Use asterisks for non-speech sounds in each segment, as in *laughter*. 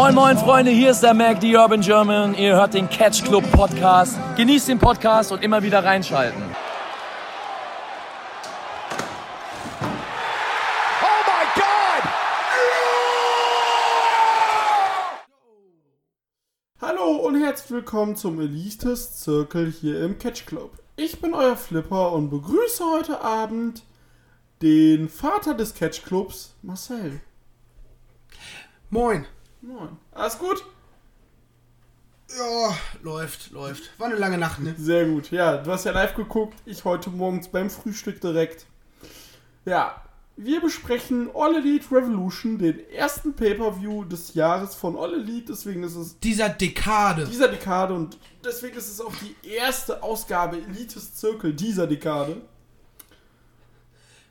Moin moin Freunde, hier ist der Mac, die Urban German. Ihr hört den Catch Club Podcast. Genießt den Podcast und immer wieder reinschalten. Oh my God! Hallo und herzlich willkommen zum Elites Circle hier im Catch Club. Ich bin euer Flipper und begrüße heute Abend den Vater des Catch Clubs, Marcel. Moin. Moin. Alles gut? Ja, läuft, läuft. War eine lange Nacht, ne? Sehr gut. Ja, du hast ja live geguckt. Ich heute morgens beim Frühstück direkt. Ja, wir besprechen All Elite Revolution, den ersten Pay-Per-View des Jahres von All Elite. Deswegen ist es Dieser Dekade. dieser Dekade und deswegen ist es auch die erste Ausgabe Elites Circle dieser Dekade.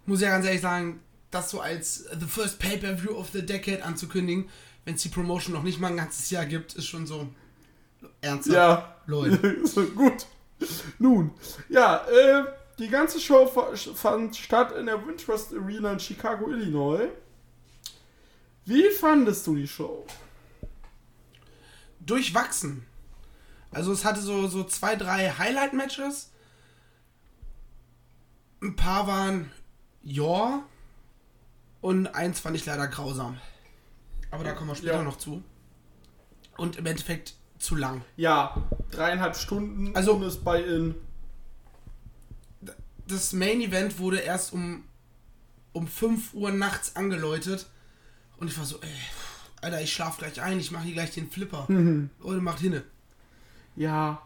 Muss ja ganz ehrlich sagen, das so als The First Pay-Per-View of the Decade anzukündigen, wenn es die Promotion noch nicht mal ein ganzes Jahr gibt, ist schon so ernsthaft. Ja. Leute. *laughs* gut. Nun, ja, äh, die ganze Show fa- fand statt in der Wintrust Arena in Chicago, Illinois. Wie fandest du die Show? Durchwachsen. Also es hatte so, so zwei, drei Highlight-Matches. Ein paar waren ja. Und eins fand ich leider grausam. Aber da kommen wir später Ja. noch zu. Und im Endeffekt zu lang. Ja, dreieinhalb Stunden Also- ohne es bei in. das Main Event wurde erst um, um 5 Uhr nachts angeläutet. Und ich war so, ey, Alter, ich schlaf gleich ein, ich mache hier gleich den Flipper. Leute, macht hinne. Ja,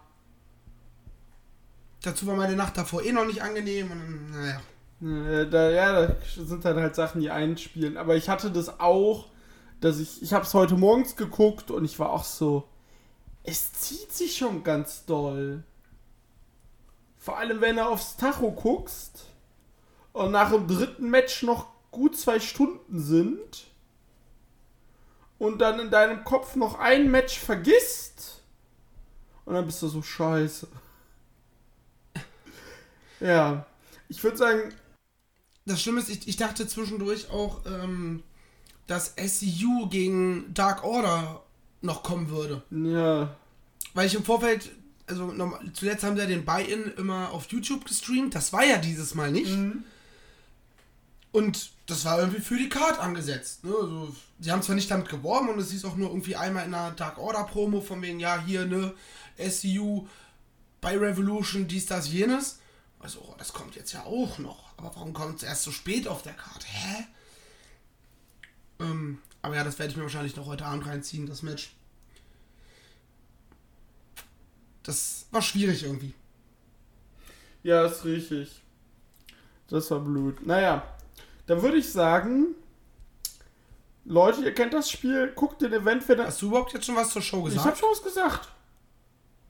Dazu war meine Nacht davor eh noch nicht angenehm. Und naja. äh, da, ja, da sind dann halt Sachen, die einspielen. Aber ich hatte das auch, dass ich. Ich habe es heute morgens geguckt und ich war auch so. Es zieht sich schon ganz doll. Vor allem, wenn du aufs Tacho guckst und nach dem dritten Match noch gut zwei Stunden sind und dann in deinem Kopf noch ein Match vergisst und dann bist du so scheiße. Ja, ich würde sagen, Das Schlimme ist, ich, ich dachte zwischendurch auch, ähm, dass SCU gegen Dark Order noch kommen würde. ja, Weil ich im Vorfeld, also normal- zuletzt haben sie ja den Buy-In immer auf YouTube gestreamt. Das war ja dieses Mal nicht. Und das war irgendwie für die Card angesetzt. Ne? Also, sie haben zwar nicht damit geworben und es hieß auch nur irgendwie einmal in einer Dark Order Promo von wegen, ja, hier, ne, SCU bei Revolution, dies, das, jenes. Also, oh, das kommt jetzt ja auch noch. Aber warum kommt es erst so spät auf der Card? Hä? Ähm, aber ja, das werde ich mir wahrscheinlich noch heute Abend reinziehen, das Match. Das war schwierig irgendwie. ja, ist richtig. Das war blöd. Naja, dann würde ich sagen, Leute, ihr kennt das Spiel, guckt den Event, wenn Hast du überhaupt jetzt schon was zur Show Ich gesagt? habe schon was gesagt.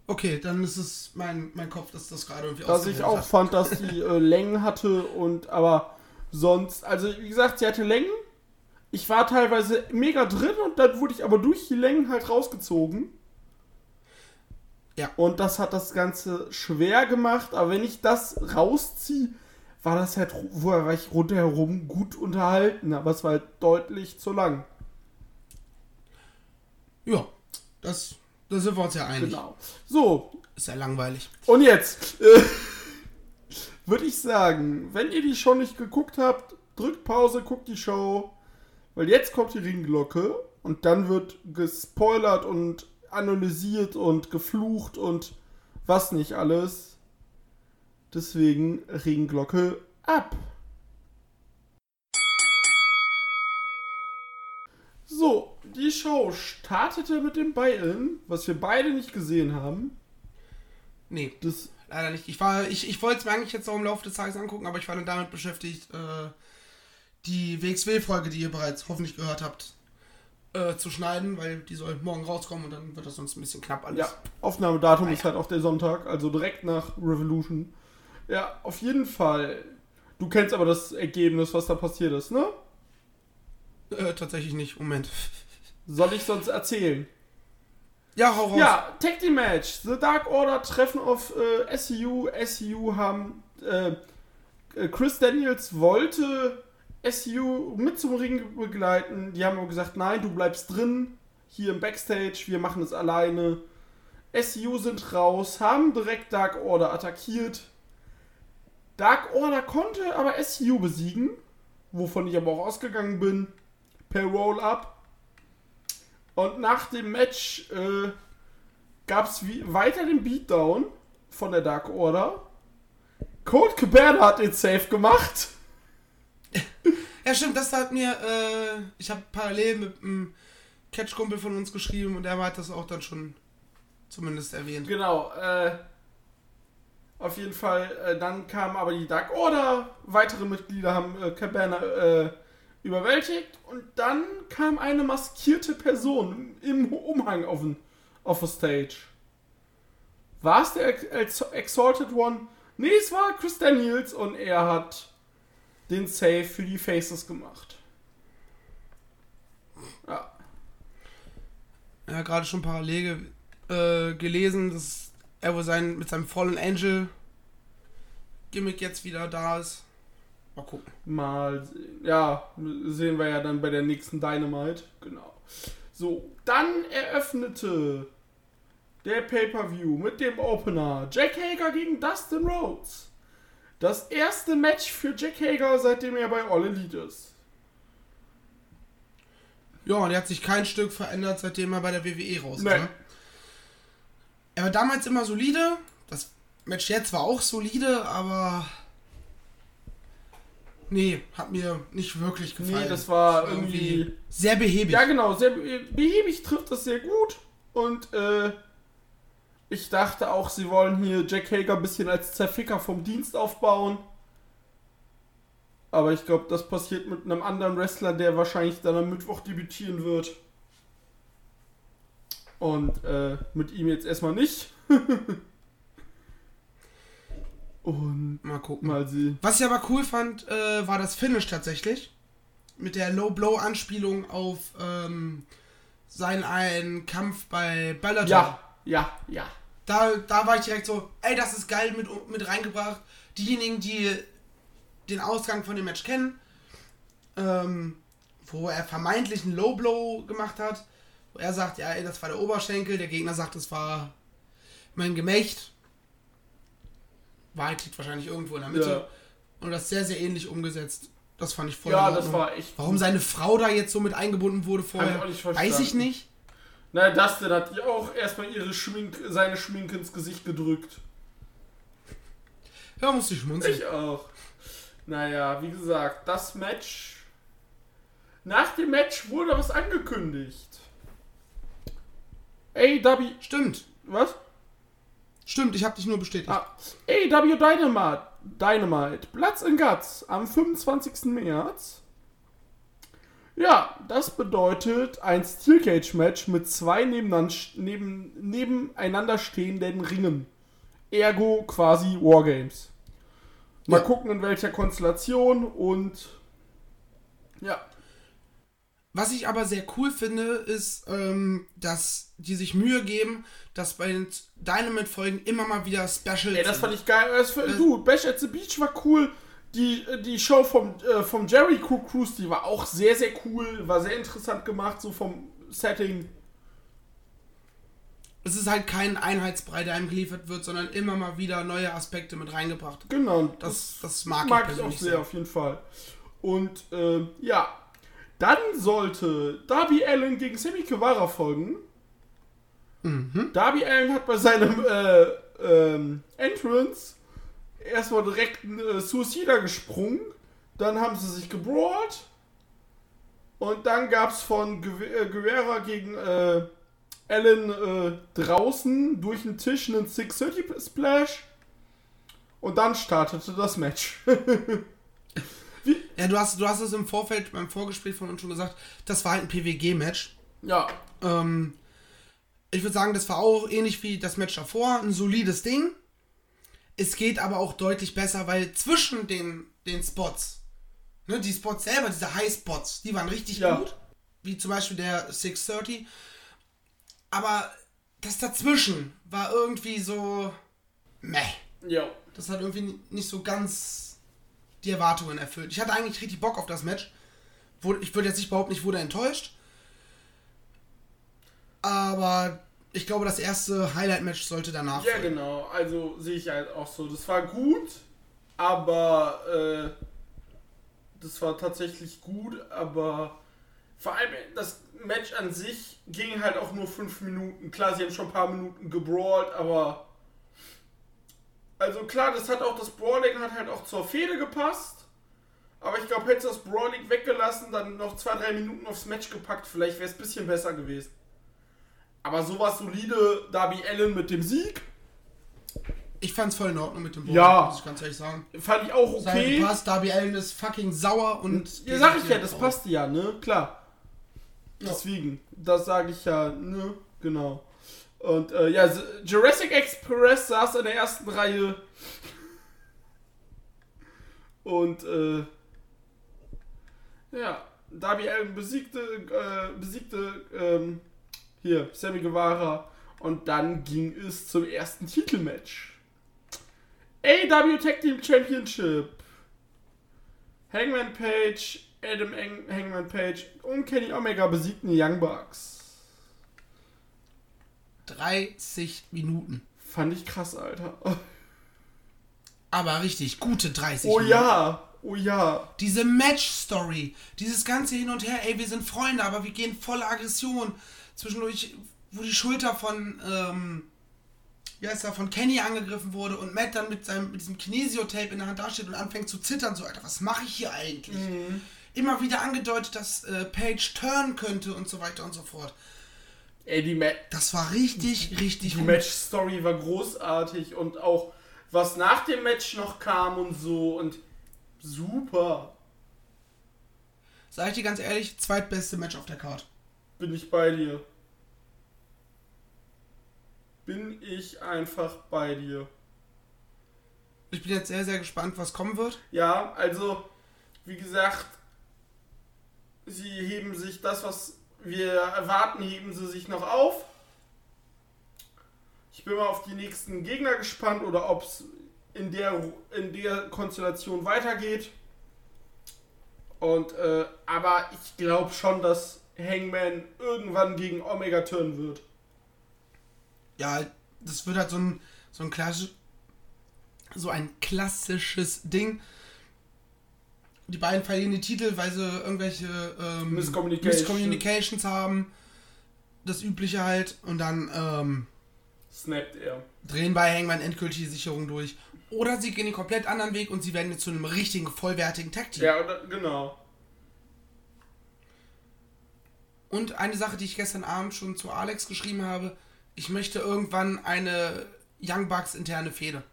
Okay, dann ist es mein, mein Kopf, dass das gerade irgendwie Dass ich auch hat. fand, dass die äh, Längen hatte und aber sonst, also wie gesagt, sie hatte Längen. Ich war teilweise mega drin und dann wurde ich aber durch die Längen halt rausgezogen. Ja. Und das hat das Ganze schwer gemacht, aber wenn ich das rausziehe, war das halt, war ich rundherum gut unterhalten, aber es war halt deutlich zu lang. Ja, das, da sind wir uns ja einig. Genau. So, Ist ja langweilig. Und jetzt äh, *laughs* würde ich sagen, wenn ihr die Show nicht geguckt habt, drückt Pause, guckt die Show, weil jetzt kommt die Ringglocke und dann wird gespoilert und analysiert und geflucht und was nicht alles. Deswegen Ringglocke ab. So, die Show startete mit dem Buy-In, was wir beide nicht gesehen haben. Nee, Das leider nicht. Ich war, ich, ich wollte es mir eigentlich jetzt auch im Laufe des Tages angucken, aber ich war dann damit beschäftigt, äh, die WXW-Folge, die ihr bereits hoffentlich gehört habt, äh, zu schneiden, weil die soll morgen rauskommen und dann wird das sonst ein bisschen knapp alles. Ja, Aufnahmedatum ist halt auch der Sonntag, also direkt nach Revolution. Ja, auf jeden Fall. Du kennst aber das Ergebnis, was da passiert ist, ne? Äh, tatsächlich nicht. Moment. Soll ich sonst erzählen? Ja, hau raus. Ja, Tag Team Match. The Dark Order treffen auf äh, SCU. SCU haben. Äh, äh, Chris Daniels wollte SCU mit zum Ring begleiten. Die haben aber gesagt: Nein, du bleibst drin. hier im Backstage, wir machen es alleine. SCU sind raus, haben direkt Dark Order attackiert. Dark Order konnte aber SCU besiegen, wovon ich aber auch ausgegangen bin, per Roll-Up. Und nach dem Match äh, gab es weiter den Beatdown von der Dark Order. Cold Cabana hat den Safe gemacht. *laughs* Ja, stimmt, das hat mir, äh, ich habe parallel mit einem Catch-Kumpel von uns geschrieben und er hat das auch dann schon zumindest erwähnt. Genau, äh, auf jeden Fall, äh, dann kam aber die Dark Order, weitere Mitglieder haben äh, Cabana äh, überwältigt und dann kam eine maskierte Person im Umhang auf, den, auf der Stage. War es der Ex Exalted One? Nee, es war Chris Daniels und er hat den Save für die Faces gemacht. Ja. Ja, gerade schon parallel äh, gelesen, dass er wohl sein, mit seinem Fallen Angel Gimmick jetzt wieder da ist. Mal gucken. Mal, ja, sehen wir ja dann bei der nächsten Dynamite. Genau. So, dann eröffnete der Pay-Per-View mit dem Opener Jack Hager gegen Dustin Rhodes. Das erste Match für Jack Hager, seitdem er bei All Elite ist. Ja, und er hat sich kein Stück verändert, seitdem er bei der WWE raus ist. Nee. Ne? Er war damals immer solide. Das Match jetzt war auch solide, aber. Nee, hat mir nicht wirklich gefallen. Nee, das war irgendwie. Sehr behäbig. Ja, genau, sehr be- behäbig trifft das sehr gut. Und äh, ich dachte auch, sie wollen hier Jack Hager ein bisschen als Zerficker vom Dienst aufbauen. Aber ich glaube, das passiert mit einem anderen Wrestler, der wahrscheinlich dann am Mittwoch debütieren wird. Und äh, mit ihm jetzt erstmal nicht. *laughs* Und Mal gucken. mal sehen. Was ich aber cool fand, äh, war das Finish tatsächlich. Mit der Low-Blow-Anspielung auf ähm, seinen einen Kampf bei Bellator. Ja, ja, ja. Da, da war ich direkt so, ey, das ist geil mit, mit reingebracht. Diejenigen, die den Ausgang von dem Match kennen, ähm, wo er vermeintlich einen Low Blow gemacht hat, wo er sagt, ja, ey, das war der Oberschenkel, der Gegner sagt, das war mein Gemächt. Wahrheit liegt wahrscheinlich irgendwo in der Mitte. Ja. Und das sehr, sehr ähnlich umgesetzt. Das fand ich voll Ja, das war echt. Warum seine Frau da jetzt so mit eingebunden wurde vorher, ich weiß ich nicht. Na, Dustin hat ihr auch erstmal ihre Schmink, seine Schminke ins Gesicht gedrückt. Ja, musste ich schmunzeln. Ich auch. Naja, wie gesagt, das Match. Nach dem Match wurde was angekündigt. AW. Stimmt. Was? Stimmt, ich habe dich nur bestätigt. Ah, AW Dynamite. Dynamite. Platz in Guts am 25. März. Ja, das bedeutet ein Steel Cage Match mit zwei nebeneinander, neben, nebeneinander stehenden Ringen. Ergo quasi Wargames. Mal Ja. gucken in welcher Konstellation und ja. Was ich aber sehr cool finde, ist, ähm, dass die sich Mühe geben, dass bei den Dynamite-Folgen immer mal wieder Specials Ey, das fand ich geil. Das, du, Bash at the Beach war cool. Die, die Show vom, äh, vom Jerry Crew Cruise, die war auch sehr, sehr cool. War sehr interessant gemacht, so vom Setting. Es ist halt kein Einheitsbrei, der einem geliefert wird, sondern immer mal wieder neue Aspekte mit reingebracht. Genau. Das, das mag, mag ich ich auch sehr, auf jeden Fall. Und ähm, ja, dann sollte Darby Allen gegen Sammy Guevara folgen. Mhm. Darby Allen hat bei seinem äh, ähm, Entrance erstmal direkt einen äh, Suicida gesprungen. Dann haben sie sich gebrawlt. Und dann gab es von Gu äh, gegen äh, Allen äh, draußen durch den Tisch einen 630 Splash. Und dann startete das Match. *laughs* Ja, du hast, du hast es im Vorfeld beim Vorgespräch von uns schon gesagt, das war halt ein PWG-Match. ja, Ähm, ich würde sagen, das war auch ähnlich wie das Match davor, ein solides Ding. Es geht aber auch deutlich besser, weil zwischen den, den Spots, ne, die Spots selber, diese High-Spots, die waren richtig Ja. gut. Wie zum Beispiel der 630. Aber das dazwischen war irgendwie so. Meh. ja. Das hat irgendwie nicht so ganz die Erwartungen erfüllt. Ich hatte eigentlich richtig Bock auf das Match. Ich würde jetzt nicht behaupten, ich wurde enttäuscht. aber ich glaube, das erste Highlight-Match sollte danach. Ja, folgen. genau. Also sehe ich halt auch so. Das war gut, aber äh, das war tatsächlich gut, aber vor allem das Match an sich ging halt auch nur fünf Minuten. Klar, sie haben schon ein paar Minuten gebrawlt, aber also klar, das hat auch das Brawling hat halt auch zur Fehde gepasst. Aber ich glaube, hätte das Brawling weggelassen, dann noch zwei, drei Minuten aufs Match gepackt, vielleicht wäre es ein bisschen besser gewesen. Aber sowas solide, Darby Allen mit dem Sieg, Ich fand's voll in Ordnung mit dem Brawling, Ja. muss ich ganz ehrlich sagen. fand ich auch Sein okay. gepasst, Darby Allen ist fucking sauer und. Ja, sag ich ja, das passte ja, ne? Klar. Deswegen, das sage ich ja, ne? Genau. Und äh, ja, Jurassic Express saß in der ersten Reihe. Und äh, ja, Darby Allen besiegte, äh, besiegte ähm, hier Sammy Guevara und dann ging es zum ersten Titelmatch. AW Tag Team Championship. Hangman Page, Adam Hang Hangman Page und Kenny Omega besiegten die Young Bucks. 30 Minuten. Fand ich krass, Alter. Aber richtig, gute 30 Oh Minuten. ja, oh ja. Diese Match-Story, dieses ganze Hin und Her, ey, wir sind Freunde, aber wir gehen voller Aggression. Zwischendurch, wo die Schulter von, ähm, wie heißt er, von Kenny angegriffen wurde und Matt dann mit, seinem, mit diesem Kinesio-Tape in der Hand dasteht und anfängt zu zittern, so, Alter, was mache ich hier eigentlich? Immer wieder angedeutet, dass äh, Page turnen könnte und so weiter und so fort. Ey, die, Ma Das war richtig, richtig die. Match-Story war großartig und auch was nach dem Match noch kam und so und super. Sag ich dir ganz ehrlich, zweitbeste Match auf der Card. Bin ich bei dir. Bin ich einfach bei dir. Ich bin jetzt sehr, sehr gespannt, was kommen wird. Ja, also, wie gesagt, sie heben sich das, was wir erwarten, heben sie sich noch auf. Ich bin mal auf die nächsten Gegner gespannt oder ob es in der, in der Konstellation weitergeht. Und, äh, aber ich glaube schon, dass Hangman irgendwann gegen Omega turnen wird. Ja, das wird halt so ein, so ein klassisch, so ein klassisches Ding. Die beiden verlieren die Titel, weil sie irgendwelche ähm, Miscommunication. Miscommunications haben. Das übliche halt. Und dann ähm, Snappt er. drehen bei Hangman endgültig die Sicherung durch. Oder sie gehen den komplett anderen Weg und sie werden jetzt zu einem richtigen, vollwertigen Tag-Team. Ja, oder, genau. Und eine Sache, die ich gestern Abend schon zu Alex geschrieben habe, ich möchte irgendwann eine Young Bucks interne Fehde.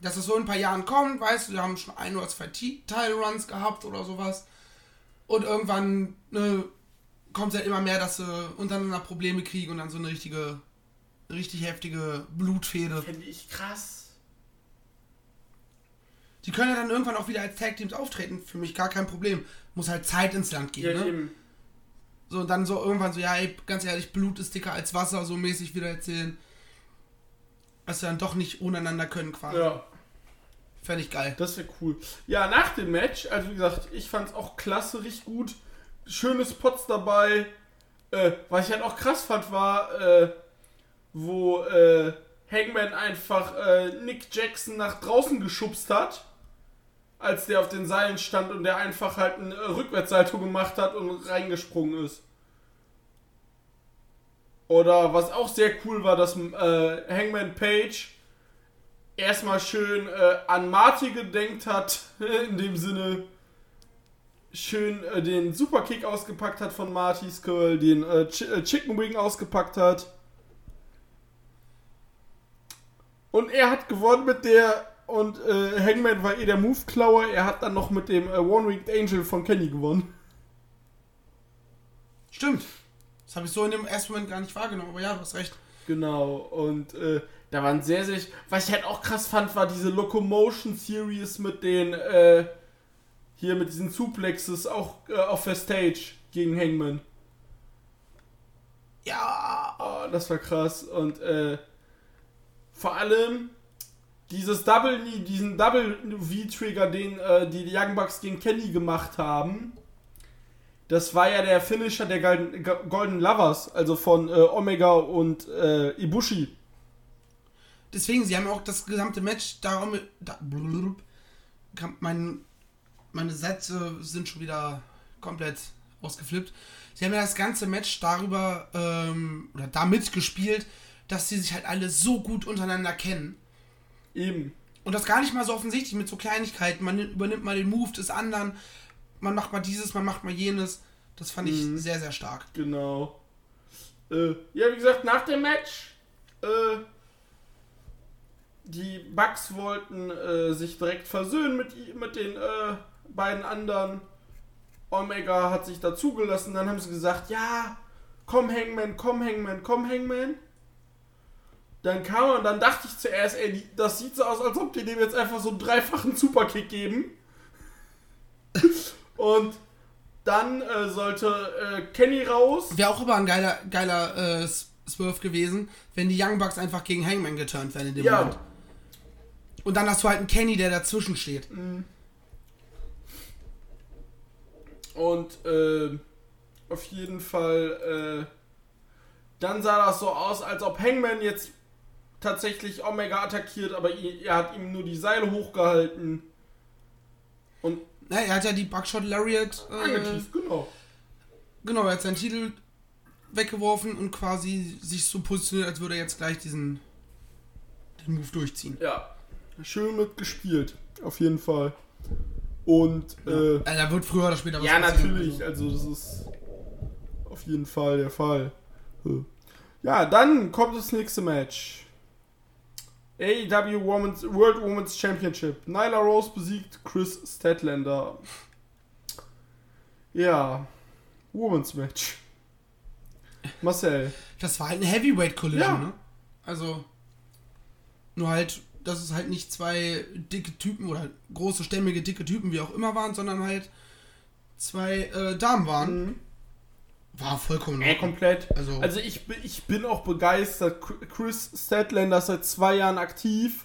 Dass es so in ein paar Jahren kommt, weißt du, wir haben schon ein oder zwei Title-Runs gehabt oder sowas. Und irgendwann ne, kommt es ja immer mehr, dass sie untereinander Probleme kriegen und dann so eine richtige, richtig heftige Blutfehde. Fände ich krass. Die können ja dann irgendwann auch wieder als Tag-Teams auftreten, für mich gar kein Problem. Muss halt Zeit ins Land gehen, Ja, ne? eben. So, und dann so irgendwann so, ja, ey, ganz ehrlich, Blut ist dicker als Wasser, so mäßig wieder erzählen. Dass wir dann doch nicht ohneinander können, quasi. Ja. Fände ich geil. Das wäre cool. Ja, nach dem Match, also wie gesagt, ich fand es auch klasse, richtig gut. Schöne Spots dabei. Äh, was ich halt auch krass fand, war, äh, wo äh, Hangman einfach äh, Nick Jackson nach draußen geschubst hat, als der auf den Seilen stand und der einfach halt eine Rückwärtssalto gemacht hat und reingesprungen ist. Oder was auch sehr cool war, dass äh, Hangman Page erstmal schön äh, an Marty gedenkt hat, *laughs* in dem Sinne schön äh, den Superkick ausgepackt hat von Martys Curl, den äh, Ch äh, Chicken Wing ausgepackt hat. Und er hat gewonnen mit der und äh, Hangman war eh der Move-Klauer. Er hat dann noch mit dem äh, One-Winged Angel von Kenny gewonnen. Stimmt. Das habe ich so in dem ersten Moment gar nicht wahrgenommen, aber ja, du hast recht. Genau, und äh, da waren sehr, sehr. Was ich halt auch krass fand, war diese Locomotion Series mit den, äh, hier mit diesen Suplexes auch äh, auf der Stage gegen Hangman. Ja. Oh, das war krass. Und äh, vor allem dieses Double diesen Double V-Trigger, den äh, die Young Bucks gegen Kenny gemacht haben, Das war ja der Finisher der Golden, Golden Lovers, also von äh, Omega und äh, Ibushi. Deswegen, sie haben auch das gesamte Match darum. Da, blub, mein, meine Sätze sind schon wieder komplett ausgeflippt. Sie haben ja das ganze Match darüber ähm, oder damit gespielt, dass sie sich halt alle so gut untereinander kennen. Eben. Und das gar nicht mal so offensichtlich mit so Kleinigkeiten. Man übernimmt mal den Move des anderen, man macht mal dieses, man macht mal jenes. Das fand ich Mhm. sehr, sehr stark. Genau. Äh, ja, wie gesagt, nach dem Match, äh, die Bucks wollten äh, sich direkt versöhnen mit, mit den äh, beiden anderen. Omega hat sich dazugelassen, dann haben sie gesagt, ja, komm Hangman, komm Hangman, komm Hangman. Dann kam er und dann dachte ich zuerst, ey, das sieht so aus, als ob die dem jetzt einfach so einen dreifachen Superkick geben. *laughs* und dann äh, sollte äh, Kenny raus. Wäre auch aber ein geiler, geiler äh, Swerve gewesen, wenn die Young Bucks einfach gegen Hangman geturnt wären in dem Ja. Moment. Und dann hast du halt einen Kenny, der dazwischen steht. Und äh, auf jeden Fall, äh, dann sah das so aus, als ob Hangman jetzt tatsächlich Omega attackiert, aber er hat ihm nur die Seile hochgehalten. Und Na, er hat ja die Buckshot Lariat. Äh, genau. genau, er hat seinen Titel weggeworfen und quasi sich so positioniert, als würde er jetzt gleich diesen den Move durchziehen. Ja, schön mitgespielt, auf jeden Fall. Und, äh, Äh, da wird früher oder später was Ja, passieren, natürlich. also. Also das ist auf jeden Fall der Fall. Ja, dann kommt das nächste Match. AEW Women's, World Women's Championship. Nyla Rose besiegt Chris Statlander. Ja, Women's Match. Marcel. Das war halt eine Heavyweight Collision, Ja. ne? Also nur halt, dass es halt nicht zwei dicke Typen oder große stämmige dicke Typen wie auch immer waren, sondern halt zwei äh, Damen waren. Mhm. War vollkommen Ordnung. komplett. Also- Also, ich, bin- ich bin auch begeistert. Chris Statlander ist seit zwei Jahren aktiv.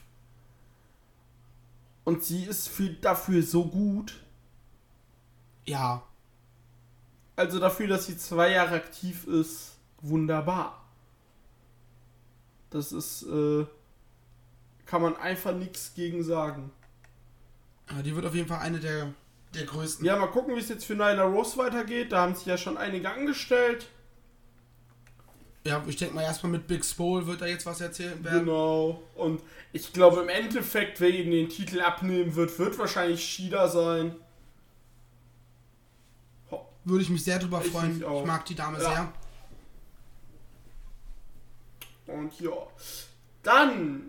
Und sie ist für, dafür so gut. Ja, Also dafür, dass sie zwei Jahre aktiv ist, wunderbar. Das ist, äh, kann man einfach nichts gegen sagen. äh, die wird auf jeden Fall eine der, der größten. Ja, mal gucken, wie es jetzt für Nyla Rose weitergeht. Da haben sich ja schon einige angestellt. Ja, ich denke mal erstmal mit Big Spole wird da jetzt was erzählen werden. Genau. Und ich glaube im Endeffekt, wer ihm den Titel abnehmen wird, wird wahrscheinlich Shida sein. Ho- Würde ich mich sehr drüber Ich freuen. Ich mag die Dame Ja. sehr. Und ja, dann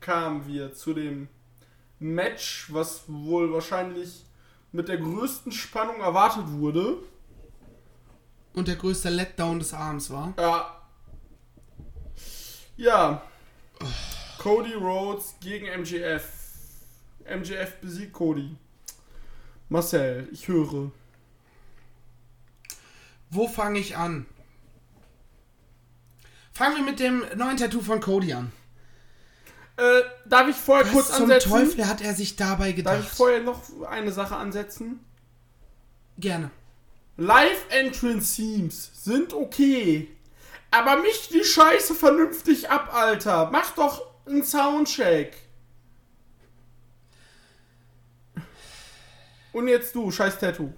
kamen wir zu dem Match, was wohl wahrscheinlich mit der größten Spannung erwartet wurde. Und der größte Letdown des Abends war. Ja. Ja. Cody Rhodes gegen MGF. MGF besiegt Cody. Marcel, ich höre. Wo fange ich an? Fangen wir mit dem neuen Tattoo von Cody an. Äh, darf ich vorher Was kurz zum ansetzen? Teufel hat er sich dabei Darf gedacht? ich vorher noch eine Sache ansetzen? Gerne. Live-Entrance-Themes sind okay. Aber mich die Scheiße vernünftig ab, Alter. Mach doch einen Soundcheck. Und jetzt du, scheiß Tattoo.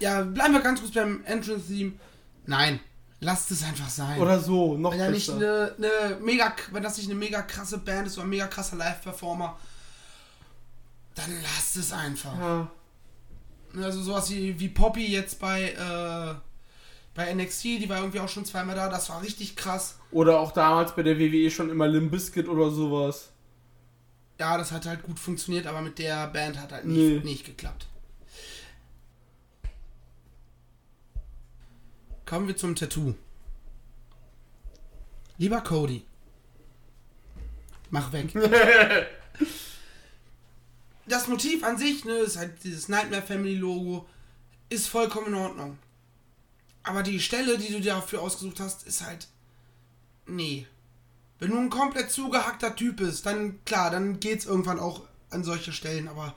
Ja, bleiben wir ganz kurz beim Entrance-Theme. Nein, lasst es einfach sein. Oder so, noch wenn, nicht eine, eine mega, wenn das nicht eine mega krasse Band ist oder ein mega krasser Live-Performer, dann lasst es einfach. Ja. Also sowas wie, wie Poppy jetzt bei, äh, bei NXT, die war irgendwie auch schon zweimal da, das war richtig krass. Oder auch damals bei der WWE schon immer Limp Bizkit oder sowas. Ja, das hat halt gut funktioniert, aber mit der Band hat halt nicht, Nee. nicht geklappt. Kommen wir zum Tattoo. Lieber Cody. Mach weg. *laughs* das Motiv an sich, ne, ist halt dieses Nightmare Family Logo, ist vollkommen in Ordnung. Aber die Stelle, die du dir dafür ausgesucht hast, ist halt. Nee. Wenn du ein komplett zugehackter Typ bist, dann klar, dann geht's irgendwann auch an solche Stellen, aber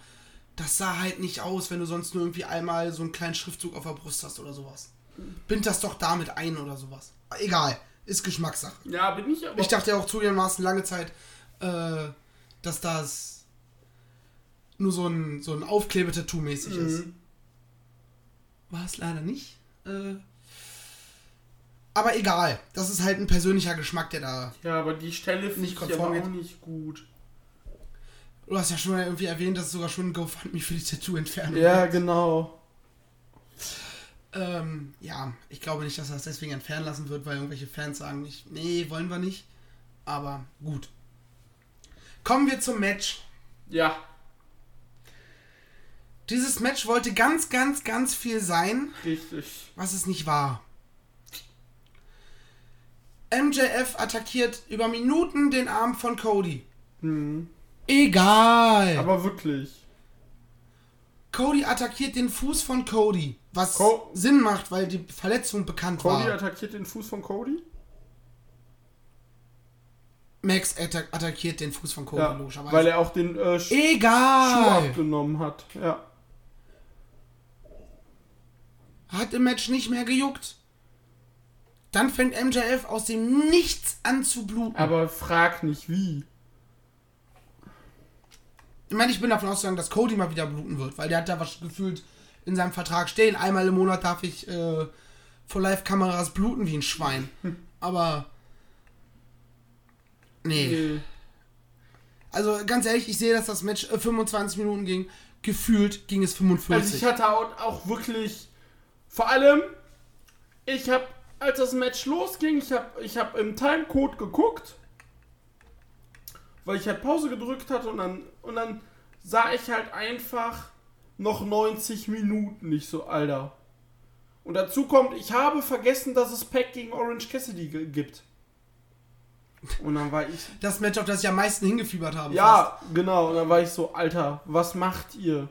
das sah halt nicht aus, wenn du sonst nur irgendwie einmal so einen kleinen Schriftzug auf der Brust hast oder sowas. Bind das doch damit ein oder sowas. Egal, ist Geschmackssache. Ja, bin ich aber. Ich dachte ja auch zugegebenermaßen lange Zeit, äh, dass das nur so ein, so ein Aufklebetattoo mäßig ist. Mhm. War es leider nicht. Äh, aber egal, das ist halt ein persönlicher Geschmack, der da. Ja, aber die Stelle finde ich konform aber auch nicht gut. Du hast ja schon mal irgendwie erwähnt, dass es sogar schon ein GoFundMe für die Tattoo-Entfernung Ja, gibt. genau. Ähm, ja, ich glaube nicht, dass er es deswegen entfernen lassen wird, weil irgendwelche Fans sagen nicht, nee, wollen wir nicht. Aber gut. Kommen wir zum Match. Ja. Dieses Match wollte ganz, ganz, ganz viel sein, Richtig. was es nicht war. MJF attackiert über Minuten den Arm von Cody. Hm. Egal. Aber wirklich. Cody attackiert den Fuß von Cody. Was Co- Sinn macht, weil die Verletzung bekannt Cody war. attackiert den Fuß von Cody? Max attack attackiert den Fuß von Cody, Ja, logischerweise. weil er auch den äh, Sch Schuh Egal. abgenommen hat. Ja. Hat im Match nicht mehr gejuckt. Dann fängt MJF aus dem Nichts an zu bluten. Aber frag nicht wie. Ich meine, ich bin davon ausgegangen, dass Cody mal wieder bluten wird, weil der hat da was gefühlt in seinem Vertrag stehen. Einmal im Monat darf ich äh, vor Live-Kameras bluten wie ein Schwein. *laughs* Aber. Nee. Nee. Also ganz ehrlich, ich sehe, dass das Match äh, 25 Minuten ging. Gefühlt ging es 45. Also ich hatte auch, auch wirklich, vor allem, ich habe, als das Match losging, ich habe ich hab im Timecode geguckt, weil ich halt Pause gedrückt hatte und dann, und dann sah ich halt einfach noch 90 Minuten, nicht so, Alter. Und dazu kommt, ich habe vergessen, dass es Pack gegen Orange Cassidy gibt. Und dann war ich das Match, auf das ich am meisten hingefiebert habe. ja, genau. Und dann war ich so, Alter, was macht ihr?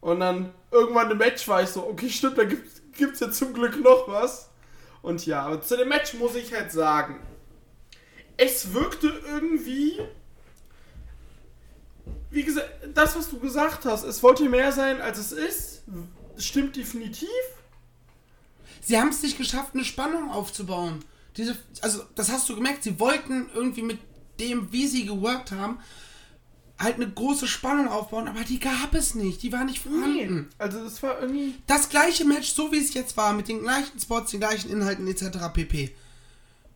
Und dann irgendwann im Match war ich so, okay, stimmt, da gibt es ja zum Glück noch was. Und ja, aber zu dem Match muss ich halt sagen, es wirkte irgendwie, wie gesagt, das, was du gesagt hast, es wollte mehr sein, als es ist, stimmt definitiv. Sie haben es nicht geschafft, eine Spannung aufzubauen. Diese, also, das hast du gemerkt, sie wollten irgendwie mit dem, wie sie geworkt haben, halt eine große Spannung aufbauen, aber die gab es nicht. Die war nicht vorhanden. Also das war irgendwie, Das gleiche Match, so wie es jetzt war, mit den gleichen Spots, den gleichen Inhalten etc. pp.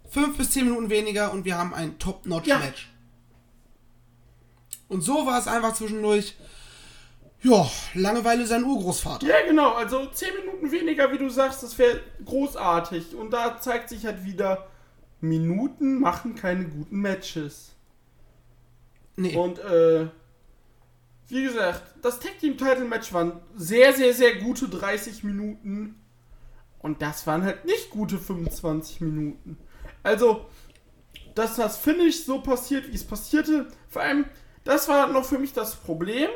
Fünf bis zehn Minuten weniger und wir haben ein Top-Notch-Match. Und so war es einfach zwischendurch. Ja, Langeweile sein Urgroßvater. Ja, genau. Also 10 Minuten weniger, wie du sagst, das wäre großartig. Und da zeigt sich halt wieder, Minuten machen keine guten Matches. Nee. Und äh, wie gesagt, das Tag Team Title Match waren sehr, sehr, sehr gute 30 Minuten. Und das waren halt nicht gute 25 Minuten. Also, dass das Finish so passiert, wie es passierte, vor allem, das war noch für mich das Problem.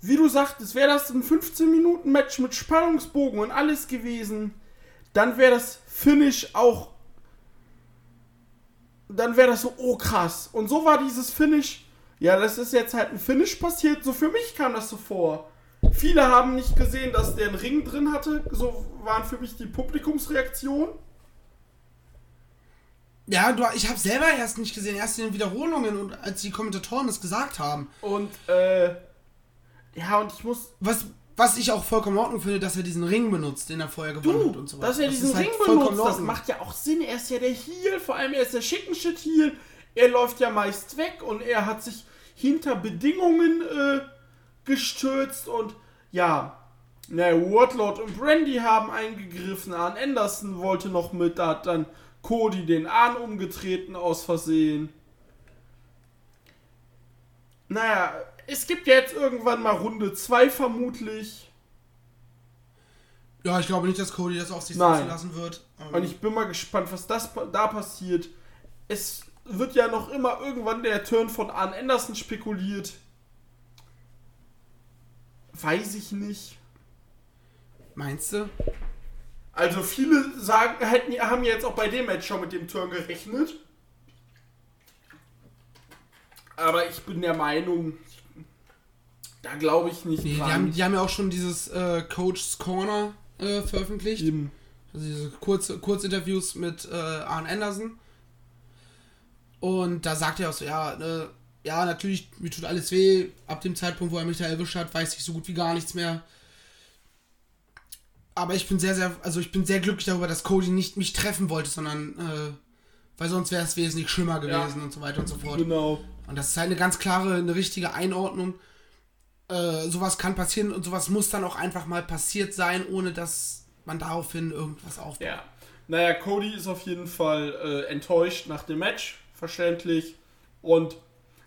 Wie du sagtest, wäre das ein 15-Minuten-Match mit Spannungsbogen und alles gewesen, dann wäre das Finish auch. Dann wäre das so, oh krass. Und so war dieses Finish. Ja, das ist jetzt halt ein Finish passiert. So für mich kam das so vor. Viele haben nicht gesehen, dass der einen Ring drin hatte. So waren für mich die Publikumsreaktionen. Ja, du, ich habe selber erst nicht gesehen, erst in den Wiederholungen und als die Kommentatoren es gesagt haben. Und, äh. Ja, und ich muss. Was, was ich auch vollkommen in Ordnung finde, dass er diesen Ring benutzt, den er vorher gewonnen hat Du, und so weiter. dass er Das diesen halt Ring in benutzt, das macht ja auch Sinn. Er ist ja der Heel, vor allem er ist der schicken Shit Heel. Er läuft ja meist weg und er hat sich hinter Bedingungen äh, gestürzt und ja, na, Wardlord und Brandy haben eingegriffen. Arn Anderson wollte noch mit, da hat dann Cody den Arm umgetreten aus Versehen. Naja, es gibt jetzt irgendwann mal Runde 2 vermutlich. Ja, ich glaube nicht, dass Cody das auf sich Nein. sitzen lassen wird. Ähm, Und ich bin mal gespannt, was das da passiert. Es wird ja noch immer irgendwann der Turn von Arn Anderson spekuliert. Weiß ich nicht. meinst du? Also viele sagen, hätten, haben jetzt auch bei dem Match schon mit dem Turn gerechnet. aber ich bin der Meinung, da glaube ich nicht Nee, die, haben, die haben ja auch schon dieses äh, Coach's Corner äh, veröffentlicht. Eben. Also diese kurze, Kurzinterviews mit äh, Arne Anderson. Und da sagt er auch so, ja, äh, ja, natürlich, mir tut alles weh. Ab dem Zeitpunkt, wo er mich da erwischt hat, weiß ich so gut wie gar nichts mehr. Aber ich bin sehr, sehr, also ich bin sehr glücklich darüber, dass Cody nicht mich treffen wollte, sondern, äh, weil sonst wäre es wesentlich schlimmer gewesen Ja. und so weiter und so fort. Genau. Und das ist halt eine ganz klare, eine richtige Einordnung. Äh, sowas kann passieren und sowas muss dann auch einfach mal passiert sein, ohne dass man daraufhin irgendwas aufbaut. Ja. Naja, Cody ist auf jeden Fall äh, enttäuscht nach dem Match, verständlich. Und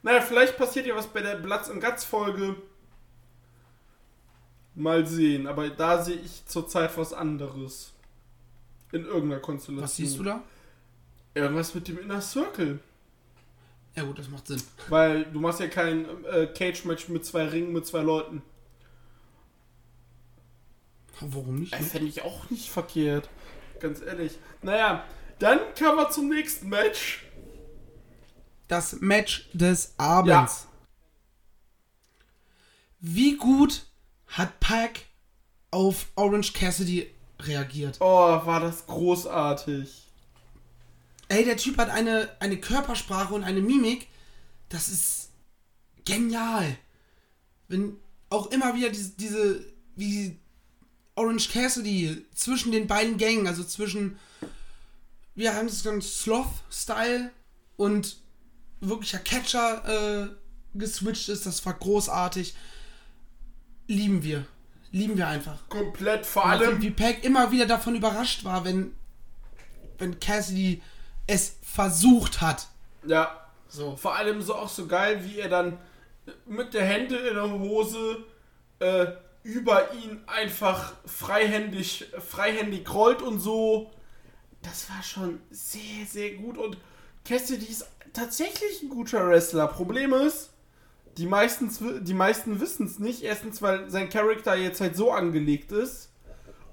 naja, vielleicht passiert ja was bei der Platz und Guts Folge. Mal sehen, aber da sehe ich zurzeit was anderes. In irgendeiner Konstellation. Was siehst du da? Irgendwas mit dem Inner Circle. Ja gut, das macht Sinn. Weil du machst ja kein äh, Cage-Match mit zwei Ringen mit zwei Leuten. Warum nicht? Äh, Ne? Fände ich auch nicht verkehrt. Ganz ehrlich. Naja, dann kommen wir zum nächsten Match. Das Match des Abends. Wie gut hat Pack auf Orange Cassidy reagiert? Oh, war das großartig. Ey, der Typ hat eine, eine Körpersprache und eine Mimik. Das ist genial. Wenn auch immer wieder diese, diese wie Orange Cassidy zwischen den beiden Gängen, also zwischen, wir haben es genannt, Sloth-Style und wirklicher Catcher äh, geswitcht ist, das war großartig. Lieben wir. Lieben wir einfach. Komplett vor Und allem. wie Pack immer wieder davon überrascht war, wenn, wenn Cassidy es versucht hat. Ja. So. Vor allem so auch so geil, wie er dann mit der Hände in der Hose äh, über ihn einfach freihändig, freihändig rollt und so. Das war schon sehr, sehr gut. Und Cassidy ist tatsächlich ein guter Wrestler. Problem ist, die meisten, die meisten wissen es nicht. Erstens, weil sein Charakter jetzt halt so angelegt ist.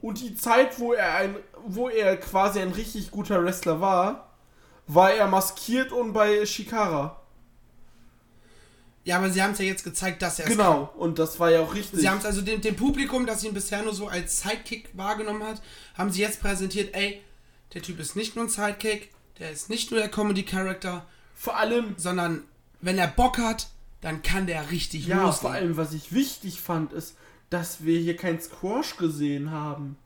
Und die Zeit, wo er ein, wo er quasi ein richtig guter Wrestler war, war er maskiert und bei Shikara. Ja, aber sie haben es ja jetzt gezeigt, dass er es Genau, und das war ja auch richtig. Sie haben es also dem, dem Publikum, das ihn bisher nur so als Sidekick wahrgenommen hat, haben sie jetzt präsentiert, ey, der Typ ist nicht nur ein Sidekick, der ist nicht nur der Comedy-Character, vor allem, sondern wenn er Bock hat, dann kann der richtig ja, loslegen. vor allem, was ich wichtig fand, ist, dass wir hier kein Squash gesehen haben.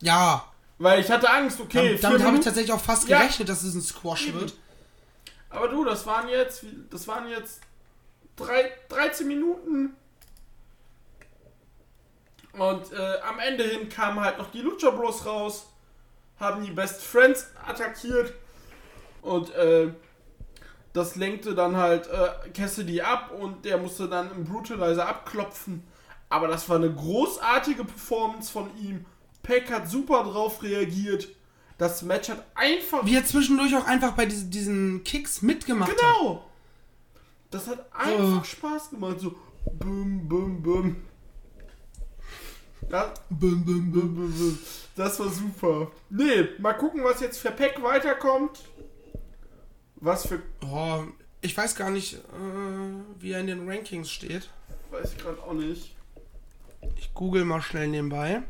Ja, Weil ich hatte Angst, okay, damit, damit habe ich tatsächlich auch fast Ja. gerechnet, dass es ein Squash Eben. wird. Aber du, das waren jetzt, das waren jetzt drei, 13 Minuten. Und äh, am Ende hin kamen halt noch die Lucha Bros raus, haben die Best Friends attackiert und äh, das lenkte dann halt äh, Cassidy ab und der musste dann im Brutalizer abklopfen. Aber das war eine großartige Performance von ihm. Peck hat super drauf reagiert. Das Match hat einfach Wie er zwischendurch auch einfach bei diesen, diesen Kicks mitgemacht hat. Genau. Das hat einfach Oh. Spaß gemacht. So, bum, bum, bum. Das, bum, bum. bum, bum, bum. das war super. Nee, mal gucken, was jetzt für Peck weiterkommt. Was für. Oh, ich weiß gar nicht, äh, wie er in den Rankings steht. Weiß ich gerade auch nicht. Ich google mal schnell nebenbei.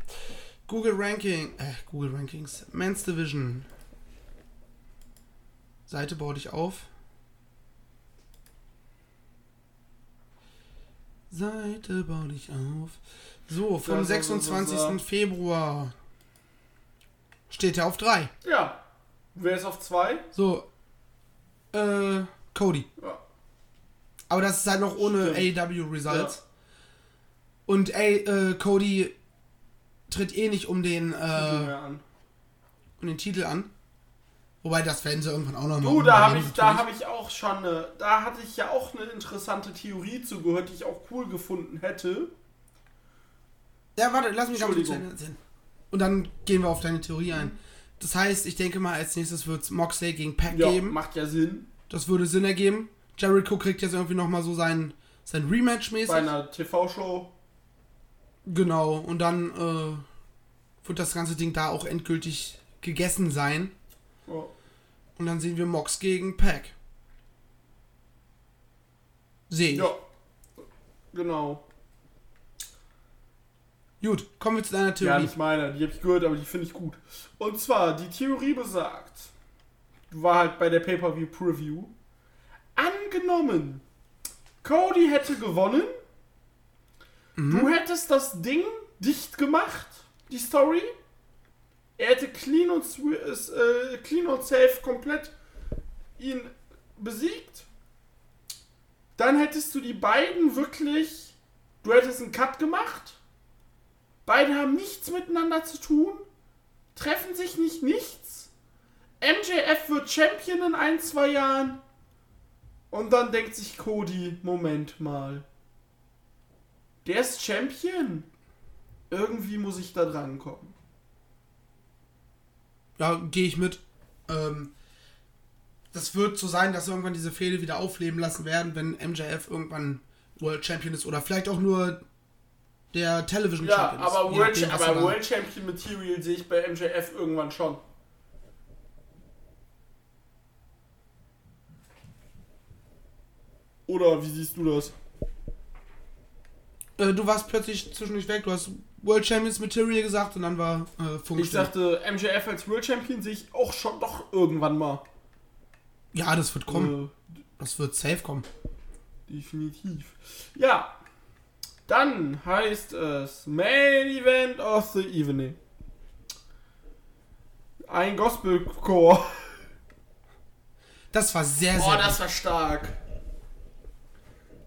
Google Ranking, äh, Google Rankings, Men's Division. Seite baue dich auf. Seite baue dich auf. So, vom So, so, so, 26. so, so. Februar steht er auf 3. Ja. Wer ist auf zwei? So, äh, Cody. Ja. Aber das ist halt noch ohne. AEW Results. Und ey, äh, Cody tritt eh nicht um den, äh, um den Titel an. Wobei, das werden sie irgendwann auch noch Du, mal da habe ich, da natürlich. habe ich auch schon eine, da hatte ich ja auch eine interessante Theorie zugehört, die ich auch cool gefunden hätte. Ja, warte, lass mich ganz kurz Entschuldigung. erzählen. Und dann gehen wir auf deine Theorie ein. Das heißt, ich denke mal, als nächstes wird es Moxley gegen Pac Ja, geben. macht ja Sinn. Das würde Sinn ergeben. Jericho kriegt jetzt irgendwie nochmal so sein, sein Rematch mäßig. Bei einer TV-Show. Genau, und dann äh, wird das ganze Ding da auch endgültig gegessen sein. Ja. Und dann sehen wir Mox gegen Pack. Sehe ich. Ja. Genau. Gut, kommen wir zu deiner Ja, Theorie. nicht meiner, die habe ich gehört, aber die finde ich gut. Und zwar, die Theorie besagt, war halt bei der Pay-Per-View-Preview, angenommen, Cody hätte gewonnen, du hättest das Ding dicht gemacht, die Story, er hätte clean und, äh, clean und safe komplett ihn besiegt, dann hättest du die beiden wirklich, du hättest einen Cut gemacht, Beide haben nichts miteinander zu tun, treffen sich nicht nichts. MJF wird Champion in ein, zwei Jahren. Und dann denkt sich Cody, Moment mal. Der ist Champion. Irgendwie muss ich da drankommen. Ja, gehe ich mit. Ähm, das wird so sein, dass irgendwann diese Fehde wieder aufleben lassen werden, wenn MJF irgendwann World Champion ist oder vielleicht auch nur der Television Ja, Champion ist. aber, je World, nachdem, aber er World Champion Material sehe ich bei MJF irgendwann schon. Oder wie siehst du das? Äh, du warst plötzlich zwischendurch weg, du hast World Champions Material gesagt und dann war äh, Funk Ich sagte, MJF als World Champion sehe ich auch schon doch irgendwann mal. Ja, das wird kommen. Äh, Das wird safe kommen. definitiv. Ja. Dann heißt es Main Event of the Evening. Ein Gospelchor. Das war sehr, sehr Boah, gut. das war stark.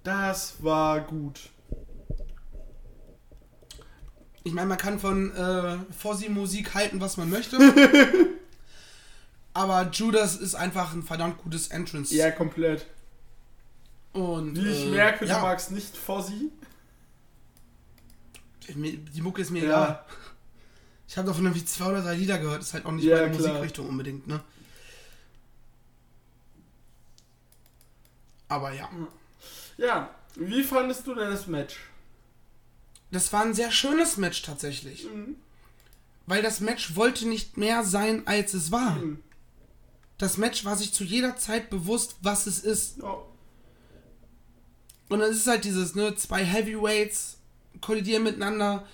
Das war gut. Ich meine, man kann von äh, Fossi-Musik halten, was man möchte. *laughs* aber Judas ist einfach ein verdammt gutes Entrance. Ja, komplett. Und, Wie ich äh, merke, ja, du magst nicht Fozzy. Die Mucke ist mir Ja. egal. Ich habe davon irgendwie zwei oder drei Lieder gehört. Ist halt auch nicht Ja, meine klar. Musikrichtung unbedingt, ne? Aber ja. Ja. Wie fandest du denn das Match? Das war ein sehr schönes Match tatsächlich. Mhm. Weil das Match wollte nicht mehr sein, als es war. Mhm. Das Match war sich zu jeder Zeit bewusst, was es ist. Ja. Und dann ist es halt dieses, ne, zwei Heavyweights kollidieren miteinander.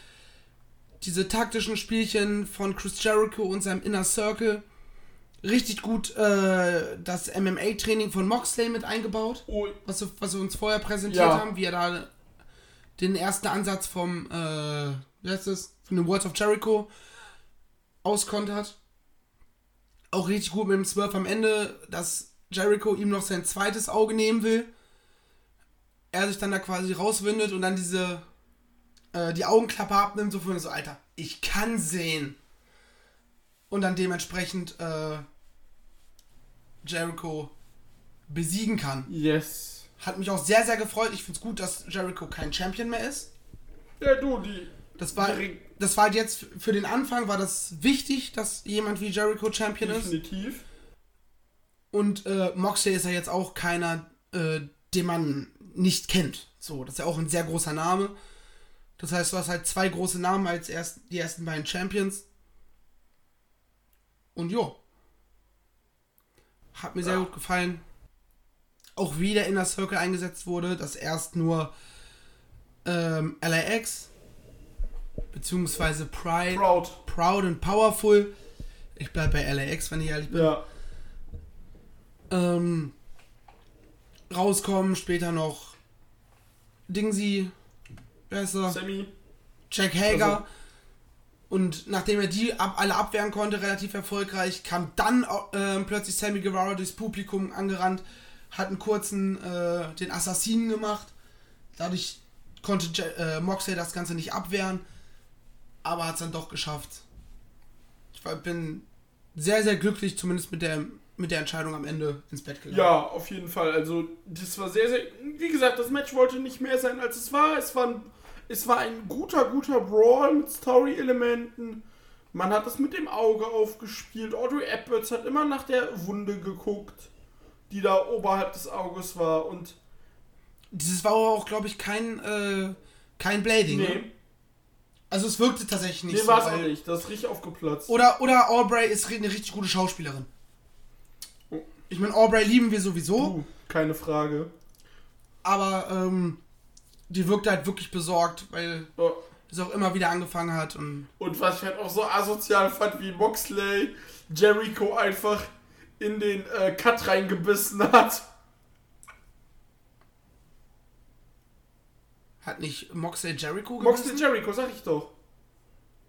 Diese taktischen Spielchen von Chris Jericho und seinem Inner Circle. Richtig gut äh, das MMA-Training von Moxley mit eingebaut. Oh, Was, wir- was wir uns vorher präsentiert Ja. haben, wie er da den ersten Ansatz vom, äh, wie heißt das, von den Words of Jericho auskontert. Auch richtig gut mit dem 12 am Ende, dass Jericho ihm noch sein zweites Auge nehmen will. Er sich dann da quasi rauswindet und dann diese, äh, die Augenklappe abnimmt, so von so, Alter, ich kann sehen. Und dann dementsprechend, äh, Jericho besiegen kann. yes. Hat mich auch sehr, sehr gefreut. Ich finde es gut, dass Jericho kein Champion mehr ist. Ja, du, die. Das war, das war halt jetzt für den Anfang war das wichtig, dass jemand wie Jericho Champion ist. Definitiv. Und äh, Moxley ist ja jetzt auch keiner, äh, den man nicht kennt. So, das ist ja auch ein sehr großer Name. Das heißt, du hast halt zwei große Namen als erst, die ersten beiden Champions. Und jo. Hat mir sehr Ja. gut gefallen. Auch wie der Inner Circle eingesetzt wurde, dass erst nur ähm, LAX beziehungsweise Pride, Proud. Proud and Powerful. Ich bleib bei LAX, wenn ich ehrlich bin Ja. ähm, rauskommen. Später noch Dingsy, wer ist er? Sammy. Jack Hager. Also- Und nachdem er die ab, alle abwehren konnte, relativ erfolgreich, kam dann ähm, plötzlich Sammy Guevara durchs Publikum angerannt, hat einen kurzen äh, den Assassinen gemacht. Dadurch konnte Je äh, Moxley das Ganze nicht abwehren, aber hat es dann doch geschafft. Ich war, bin sehr, sehr glücklich, zumindest mit der, mit der Entscheidung am Ende ins Bett gegangen. Ja, auf jeden Fall. Also, das war sehr, sehr. Wie gesagt, das Match wollte nicht mehr sein, als es war. Es war ein, es war ein guter, guter Brawl mit Story-Elementen. Man hat es mit dem Auge aufgespielt. Audrey Edwards hat immer nach der Wunde geguckt, die da oberhalb des Auges war. Und. Dieses war aber auch, glaube ich, kein, äh, kein Blading. Ne? Nee, Also es wirkte tatsächlich nicht nee so. war es auch nicht. Das ist richtig aufgeplatzt. Oder, oder Aubrey ist eine richtig gute Schauspielerin. Oh. Ich meine, Aubrey lieben wir sowieso. Uh, keine Frage. aber ähm, die wirkte halt wirklich besorgt, weil Ja. es auch immer wieder angefangen hat und Und was ich halt auch so asozial fand, wie Moxley Jericho einfach in den äh, Cut reingebissen hat. hat nicht Moxley Jericho Moxley gebissen? Jericho, sag ich doch.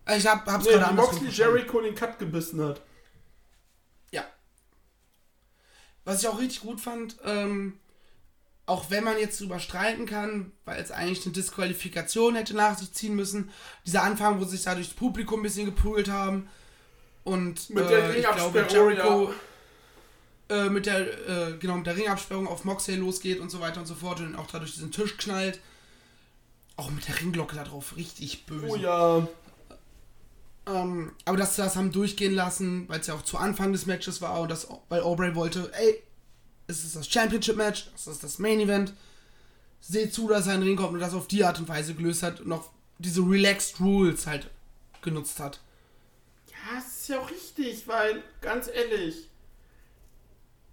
Äh, Ich hab, hab's Nee, gerade anders Moxley Jericho in den Cut gebissen hat. Ja. Was ich auch richtig gut fand, ähm, auch wenn man jetzt drüber streiten kann, weil es eigentlich eine Disqualifikation hätte nach sich ziehen müssen, dieser Anfang, wo sich da durch das Publikum ein bisschen geprügelt haben und Mit der äh, ich glaube Ringabsperrung, Jericho äh, mit der äh, genau mit der Ringabsperrung auf Moxley losgeht und so weiter und so fort und auch dadurch diesen Tisch knallt. Auch mit der Ringglocke da drauf, richtig böse. Oh ja. Ähm, aber dass sie das haben durchgehen lassen, weil es ja auch zu Anfang des Matches war und das, weil Aubrey wollte, ey, es ist das Championship-Match, es ist das Main-Event, seht zu, dass er in den Ring kommt und das auf die Art und Weise gelöst hat und auch diese Relaxed Rules halt genutzt hat. Ja, es ist ja auch richtig, weil, ganz ehrlich,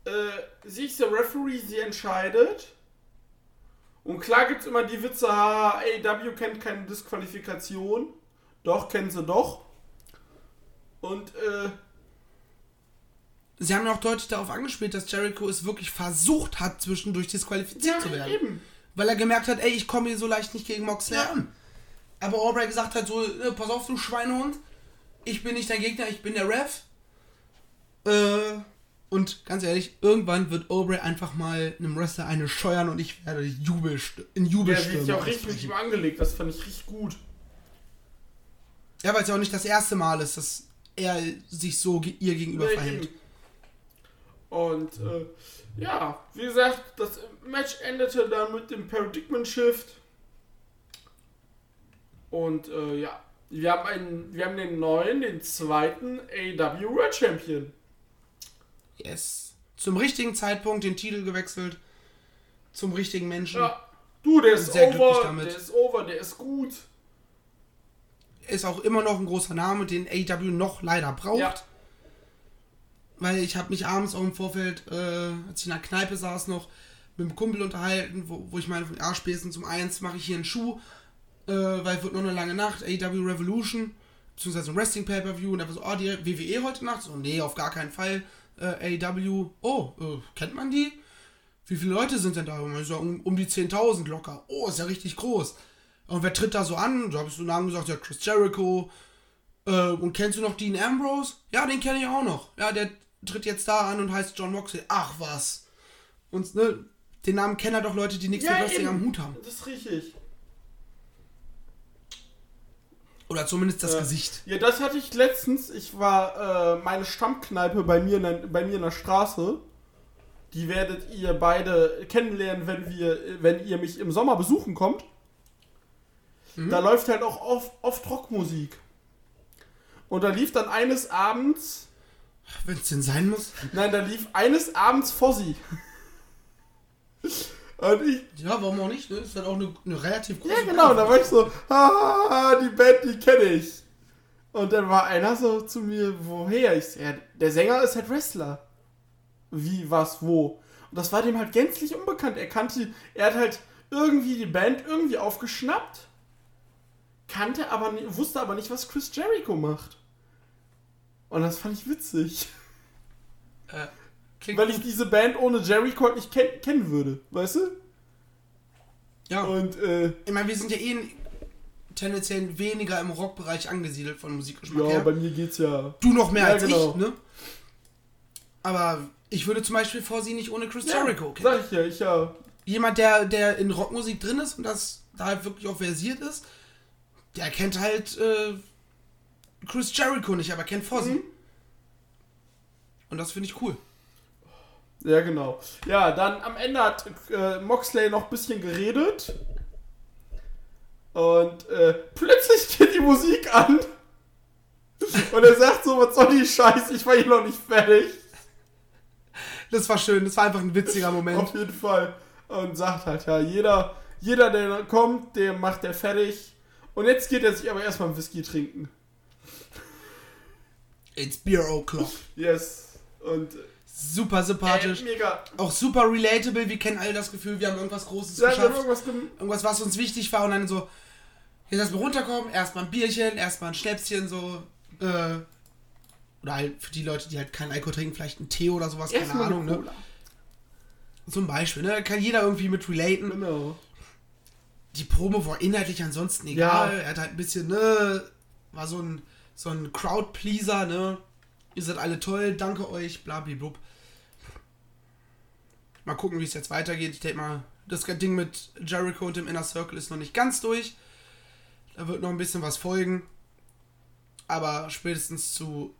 äh, ist der Referee, sie entscheidet. Und klar gibt es immer die Witze, AEW kennt keine Disqualifikation. Doch, kennen sie doch. Und, äh, Sie haben ja auch deutlich darauf angespielt, dass Jericho es wirklich versucht hat, zwischendurch disqualifiziert ja, zu werden. eben. Weil er gemerkt hat, ey, ich komme hier so leicht nicht gegen Moxley Ja. an. Aber Aubrey gesagt hat so, äh, pass auf, du Schweinehund, ich bin nicht dein Gegner, ich bin der Ref. Äh, und ganz ehrlich, irgendwann wird Aubrey einfach mal einem Wrestler eine scheuern und ich werde Jubel, in Ja, Jubelstürmen sie ist ja auch richtig mit ihm angelegt, das fand ich richtig gut. Ja, weil es ja auch nicht das erste Mal ist, dass er sich so ihr gegenüber Nee, verhält. eben. Und äh, ja, wie gesagt, das Match endete dann mit dem Paradigmen Shift. Und äh, ja, wir haben einen, wir haben den neuen, den zweiten AW World Champion. Yes. Zum richtigen Zeitpunkt den Titel gewechselt. Zum richtigen Menschen. Ja, du, der ist over, damit. der ist over, der ist gut. ist auch immer noch ein großer Name, den AEW noch leider braucht. Ja. Weil ich habe mich abends auch im Vorfeld, äh, als ich in der Kneipe saß, noch mit einem Kumpel unterhalten, wo, wo ich meine, von ja, spätestens um eins mache ich hier einen Schuh, äh, weil es wird noch eine lange Nacht, AEW Revolution, beziehungsweise ein Wrestling Pay-Per-View und er war so, oh, die WWE heute Nacht? So, nee, auf gar keinen Fall. Äh, AEW, oh, äh, kennt man die? Wie viele Leute sind denn da? Und so, um, um die 10.000 locker. Oh, ist ja richtig groß. Und wer tritt da so an? Da habe ich so Namen gesagt, ja, Chris Jericho. Äh, und kennst du noch Dean Ambrose? Ja, den kenne ich auch noch. Ja, der tritt jetzt da an und heißt John Moxley. Ach was. Und ne, den Namen kennen halt auch Leute, die nichts mit Wrestling am Hut haben. Das ist richtig. Oder zumindest das Ja. Gesicht. Ja, das hatte ich letztens. Ich war äh, meine Stammkneipe bei mir, in der, bei mir in der Straße. Die werdet ihr beide kennenlernen, wenn wir, wenn ihr mich im Sommer besuchen kommt. Da läuft halt auch oft, oft Rockmusik. Und da lief dann eines Abends, Wenn es denn sein muss. nein, da lief eines Abends Fossi. Und ich, Ja, warum auch nicht? Ne? Ist halt auch eine, eine relativ große Ja, genau, da war ich so, ah, die Band, die kenne ich. Und dann war einer so zu mir, woher? Ich ja, der Sänger ist halt Wrestler. Wie, was, wo? Und das war dem halt gänzlich unbekannt. Er kannte, er hat halt irgendwie die Band irgendwie aufgeschnappt, kannte aber, wusste aber nicht, was Chris Jericho macht. Und das fand ich witzig. Äh, klingt Weil ich diese Band ohne Jericho halt nicht ken kennen würde, weißt du? ja. Und, äh, Ich meine, wir sind ja eh tendenziell weniger im Rockbereich angesiedelt von Musikgeschmack ja, her. bei mir geht's ja. Du noch mehr Ja, als genau. ich, ne? Aber ich würde zum Beispiel vor sie nicht ohne Chris Ja, Jericho kennen. Sag ich ja, ich ja. Jemand, der, der in Rockmusik drin ist und das da halt wirklich auch versiert ist, der kennt halt äh, Chris Jericho nicht, aber kennt Fozzy. Mhm. Und das finde ich cool. Ja, genau. Ja, dann am Ende hat äh, Moxley noch ein bisschen geredet. Und äh, plötzlich geht die Musik an. Und er sagt so, was soll die Scheiße, ich war hier noch nicht fertig. Das war schön, das war einfach ein witziger Moment. Auf jeden Fall. Und sagt halt, ja, jeder, jeder, der kommt, der macht der fertig. Und jetzt geht er sich aber erstmal einen Whisky trinken. It's Beer O'Clock. Yes. Und äh, Super sympathisch. Ey, mega. Auch super relatable. Wir kennen alle das Gefühl, wir haben irgendwas Großes Ja, geschafft. irgendwas irgendwas, was uns wichtig war und dann so, jetzt erstmal runterkommen, erstmal ein Bierchen, erstmal ein Schnäpschen, so, äh, oder halt für die Leute, die halt keinen Alkohol trinken, vielleicht einen Tee oder sowas, keine Erstmal Ahnung, ne? Zum Beispiel, ne? Kann jeder irgendwie mit relaten. Genau. Die Promo war inhaltlich ansonsten egal. Er hat halt ein bisschen, ne, war so ein, so ein Crowd-Pleaser, ne? Ihr seid alle toll, danke euch, blablablub. Mal gucken, wie es jetzt weitergeht. Ich denke mal, das Ding mit Jericho und dem Inner Circle ist noch nicht ganz durch. Da wird noch ein bisschen was folgen. Aber spätestens zu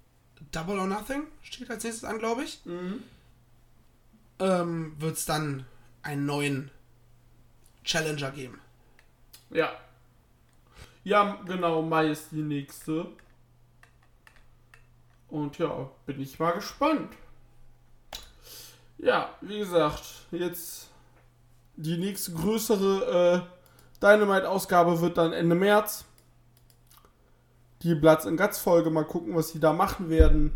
Double or Nothing steht als nächstes an, glaube ich. Ähm, wird es dann einen neuen Challenger geben. Ja. Ja, genau, Mai ist die nächste. Und ja, bin ich mal gespannt. Ja, wie gesagt, jetzt die nächste größere äh, Dynamite-Ausgabe wird dann Ende März. Die Bloods and Guts Folge, mal gucken, was sie da machen werden.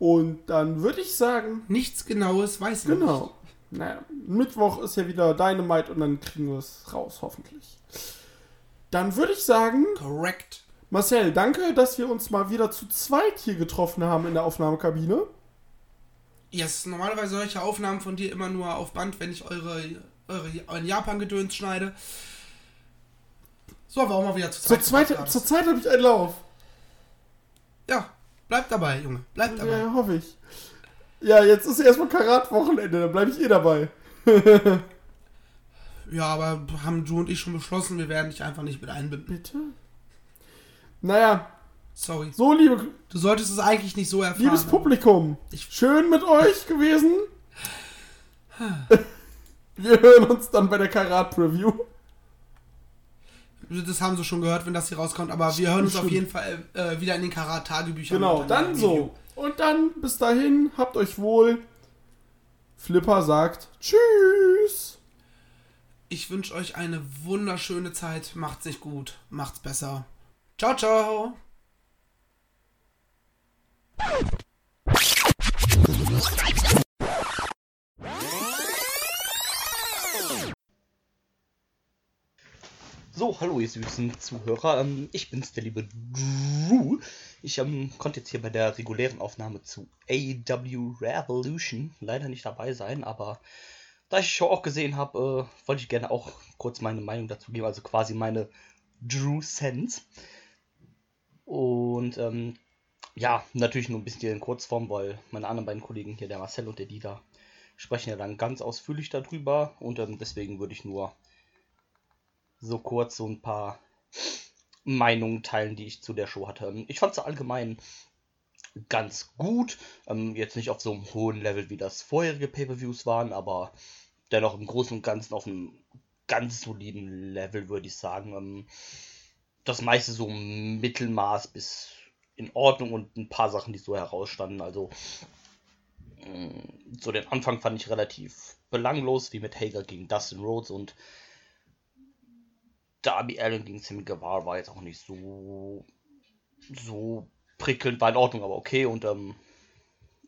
Und dann würde ich sagen, Nichts Genaues weiß ich noch Genau. Naja, Mittwoch ist ja wieder Dynamite und dann kriegen wir es raus, hoffentlich. Dann würde ich sagen, nicht. Marcel, danke, dass wir uns mal wieder zu zweit hier getroffen haben in der Aufnahmekabine. Yes, normalerweise solche Aufnahmen von dir immer nur auf Band, wenn ich eure, eure euren Japan-Gedöns schneide. So, aber auch mal wieder zu Zur, zweit. zweite, gemacht zur. Zeit habe ich einen Lauf. Ja, bleib dabei, Junge. Bleib dabei. Ja, hoffe ich. Ja, jetzt ist erstmal Karat-Wochenende, dann bleibe ich eh dabei. *laughs* Ja, aber haben du und ich schon beschlossen, wir werden dich einfach nicht mit einbinden. Bitte? Naja, Sorry. so, liebe, Du solltest es eigentlich nicht so erfahren. liebes Publikum, schön mit euch *laughs* gewesen. Wir hören uns dann bei der Karat-Preview. Das haben sie schon gehört, wenn das hier rauskommt. Aber wir hören uns auf jeden Fall äh, wieder in den Karat-Tagebüchern. Genau, dann so. Und dann bis dahin, habt euch wohl. Flipper sagt Tschüss. Ich wünsche euch eine wunderschöne Zeit. Macht's nicht gut. Macht's besser. Ciao, ciao. So, hallo ihr süßen Zuhörer. Ähm, ich bin's, der liebe Drew. Ich ähm, konnte jetzt hier bei der regulären Aufnahme zu AEW Revolution leider nicht dabei sein, aber da ich die Show auch gesehen habe, äh, wollte ich gerne auch kurz meine Meinung dazu geben, also quasi meine Drew Sense. Und ähm, ja, natürlich nur ein bisschen in Kurzform, weil meine anderen beiden Kollegen hier, der Marcel und der Dieter, sprechen ja dann ganz ausführlich darüber und ähm, deswegen würde ich nur so kurz so ein paar Meinungen teilen, die ich zu der Show hatte. Ich fand sie allgemein ganz gut. Ähm, jetzt nicht auf so einem hohen Level wie das vorherige Pay-Per-Views waren, aber dennoch im Großen und Ganzen auf einem ganz soliden Level, würde ich sagen. Ähm, das meiste so Mittelmaß bis in Ordnung und ein paar Sachen, die so herausstanden. Also mh, so den Anfang fand ich relativ belanglos, wie mit Hager gegen Dustin Rhodes und Darby Allen gegen Sammy Guevara war jetzt auch nicht so so prickelnd, war in Ordnung, aber okay und ähm,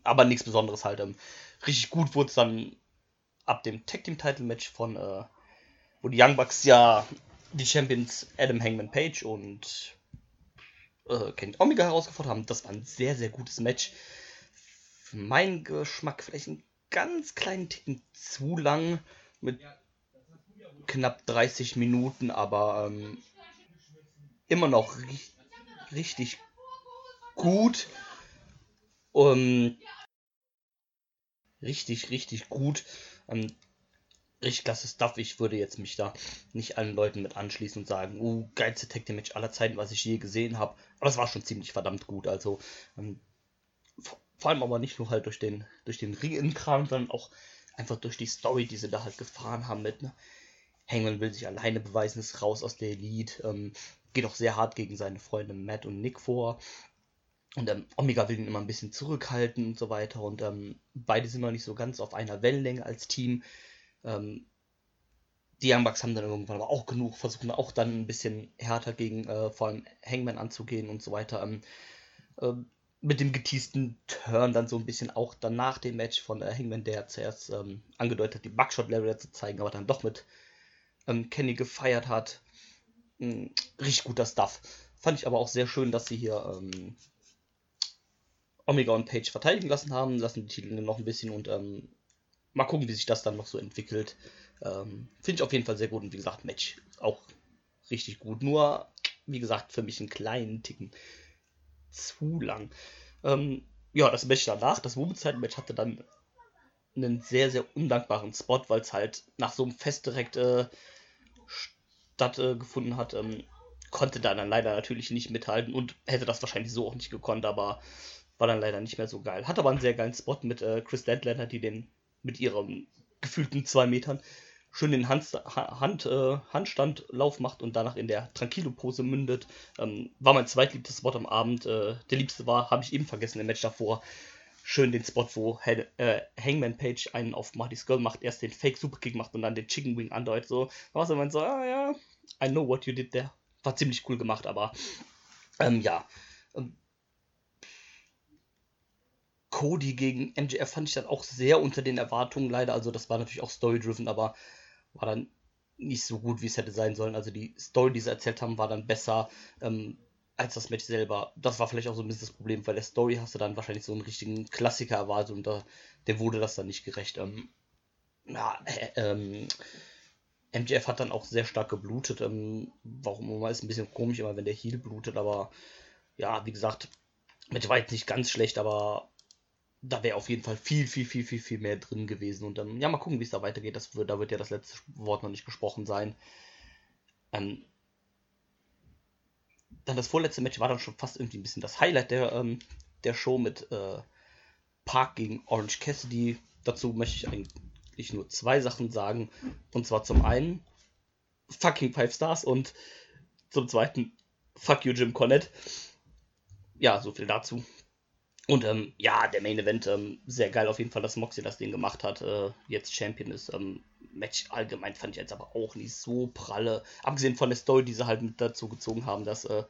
aber nichts Besonderes halt. Ähm, richtig gut wurde es dann ab dem Tag Team Title Match von äh, wo die Young Bucks ja die Champions Adam Hangman Page und äh, Kenny Omega herausgefordert haben. Das war ein sehr sehr gutes Match. Für meinen Geschmack vielleicht einen ganz kleinen Ticken zu lang mit knapp 30 Minuten, aber ähm, immer noch ri richtig gut. Um, richtig, richtig gut. Ähm, richtig klasse Stuff. Ich würde jetzt mich da nicht allen Leuten mit anschließen und sagen, uh, geilste Tag Match aller Zeiten, was ich je gesehen habe. Aber es war schon ziemlich verdammt gut. Also ähm, vor vor allem aber nicht nur halt durch den durch den Ring-Kram, sondern auch einfach durch die Story, die sie da halt gefahren haben mit. Ne? Hangman will sich alleine beweisen, ist raus aus der Elite, ähm, geht auch sehr hart gegen seine Freunde Matt und Nick vor. Und ähm, Omega will ihn immer ein bisschen zurückhalten und so weiter. Und ähm, beide sind noch nicht so ganz auf einer Wellenlänge als Team. Ähm, die Young Bucks haben dann irgendwann aber auch genug, versuchen auch dann ein bisschen härter gegen äh, vor allem Hangman anzugehen und so weiter. Ähm, ähm, mit dem geteasten Turn dann so ein bisschen auch dann nach dem Match von äh, Hangman, der zuerst ähm, angedeutet hat, die Buckshot Level zu zeigen, aber dann doch mit ähm, Kenny gefeiert hat. Hm, richtig guter Stuff. Fand ich aber auch sehr schön, dass sie hier ähm, Omega und Page verteidigen lassen haben, lassen die Titel noch ein bisschen und ähm, mal gucken, wie sich das dann noch so entwickelt. Ähm, Finde ich auf jeden Fall sehr gut und wie gesagt, Match auch richtig gut. Nur, wie gesagt, für mich einen kleinen Ticken zu lang. Ähm, ja, das Match danach, das Women's-Match hatte dann einen sehr, sehr undankbaren Spot, weil es halt nach so einem Fest direkt äh, stattgefunden äh, hat. Ähm, konnte da dann leider natürlich nicht mithalten und hätte das wahrscheinlich so auch nicht gekonnt, aber war dann leider nicht mehr so geil. Hat aber einen sehr geilen Spot mit äh, Chris Landlander, die den mit ihrem gefühlten zwei Metern schön den Hand, Hand, äh, Handstandlauf macht und danach in der Tranquilo-Pose mündet. Ähm, war mein zweitliebstes Spot am Abend. Äh, der liebste war, habe ich eben vergessen im Match davor. Schön den Spot, wo H äh, Hangman Page einen auf Marty Skull macht, erst den Fake Superkick macht und dann den Chicken Wing andeutet. So, da war so, so, ah ja, I know what you did there. War ziemlich cool gemacht, aber ähm, ja. Ähm, Cody gegen MJF fand ich dann auch sehr unter den Erwartungen leider. Also das war natürlich auch story-driven, aber war dann nicht so gut, wie es hätte sein sollen. Also die Story, die sie erzählt haben, war dann besser ähm, als das Match selber. Das war vielleicht auch so ein bisschen das Problem, weil der Story hast du dann wahrscheinlich so einen richtigen Klassiker erwartet und da, der wurde das dann nicht gerecht. Ähm, ja, äh, ähm, MJF hat dann auch sehr stark geblutet. Ähm, warum immer ist ein bisschen komisch immer, wenn der Heal blutet, aber ja, wie gesagt, Match war jetzt nicht ganz schlecht, aber da wäre auf jeden Fall viel, viel, viel, viel, viel mehr drin gewesen. Und ähm, ja, mal gucken, wie es da weitergeht. Das wird, da wird ja das letzte Wort noch nicht gesprochen sein. Ähm, dann das vorletzte Match war dann schon fast irgendwie ein bisschen das Highlight der, ähm, der Show mit äh, Park gegen Orange Cassidy. Dazu möchte ich eigentlich nur zwei Sachen sagen. Und zwar zum einen fucking Five Stars und zum zweiten fuck you Jim Cornette. Ja, so viel dazu. Und ähm, ja, der Main Event, ähm, sehr geil auf jeden Fall, dass Moxie das Ding gemacht hat, äh, jetzt Champion ist. Ähm, Match allgemein fand ich jetzt aber auch nicht so pralle. Abgesehen von der Story, die sie halt mit dazu gezogen haben, dass äh,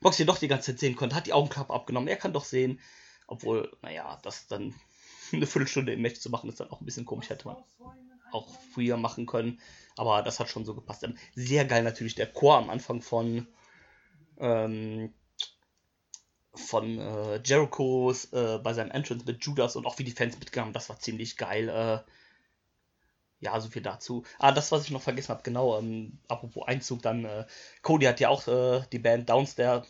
Moxie doch die ganze Zeit sehen konnte, hat die Augenklappe abgenommen, er kann doch sehen. Obwohl, naja, das dann *laughs* eine Viertelstunde im Match zu machen, ist dann auch ein bisschen komisch, hätte man auch früher machen können. Aber das hat schon so gepasst. Ähm, sehr geil natürlich der Chor am Anfang von ähm, von äh, Jerichos äh, bei seinem Entrance mit Judas und auch wie die Fans mitgegangen das war ziemlich geil. Äh, ja, so viel dazu. Ah, das, was ich noch vergessen habe, genau, ähm, apropos Einzug, dann, äh, Cody hat ja auch äh, die Band Downstairs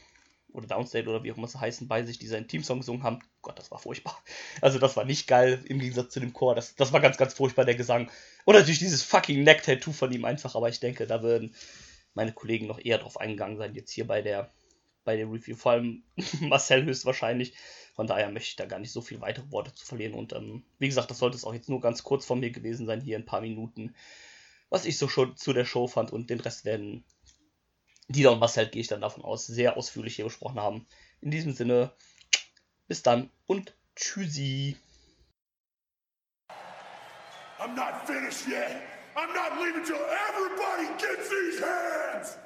oder Downstate oder wie auch immer sie heißen, bei sich, die seinen Teamsong gesungen haben. Gott, das war furchtbar. *laughs* Also das war nicht geil im Gegensatz zu dem Chor. Das, das war ganz, ganz furchtbar, der Gesang. Und natürlich dieses fucking Neck-Tattoo von ihm einfach, aber ich denke, da würden meine Kollegen noch eher drauf eingegangen sein, jetzt hier bei der bei der Review, vor allem *laughs* Marcel höchstwahrscheinlich. Von daher möchte ich da gar nicht so viel weitere Worte zu verlieren. Und ähm, wie gesagt, das sollte es auch jetzt nur ganz kurz von mir gewesen sein, hier in ein paar Minuten, was ich so schon zu der Show fand. Und den Rest werden Dieter und Marcel, gehe ich dann davon aus, sehr ausführlich hier besprochen haben. In diesem Sinne, bis dann und tschüssi. I'm not finished yet. I'm not leaving till everybody gets these hands.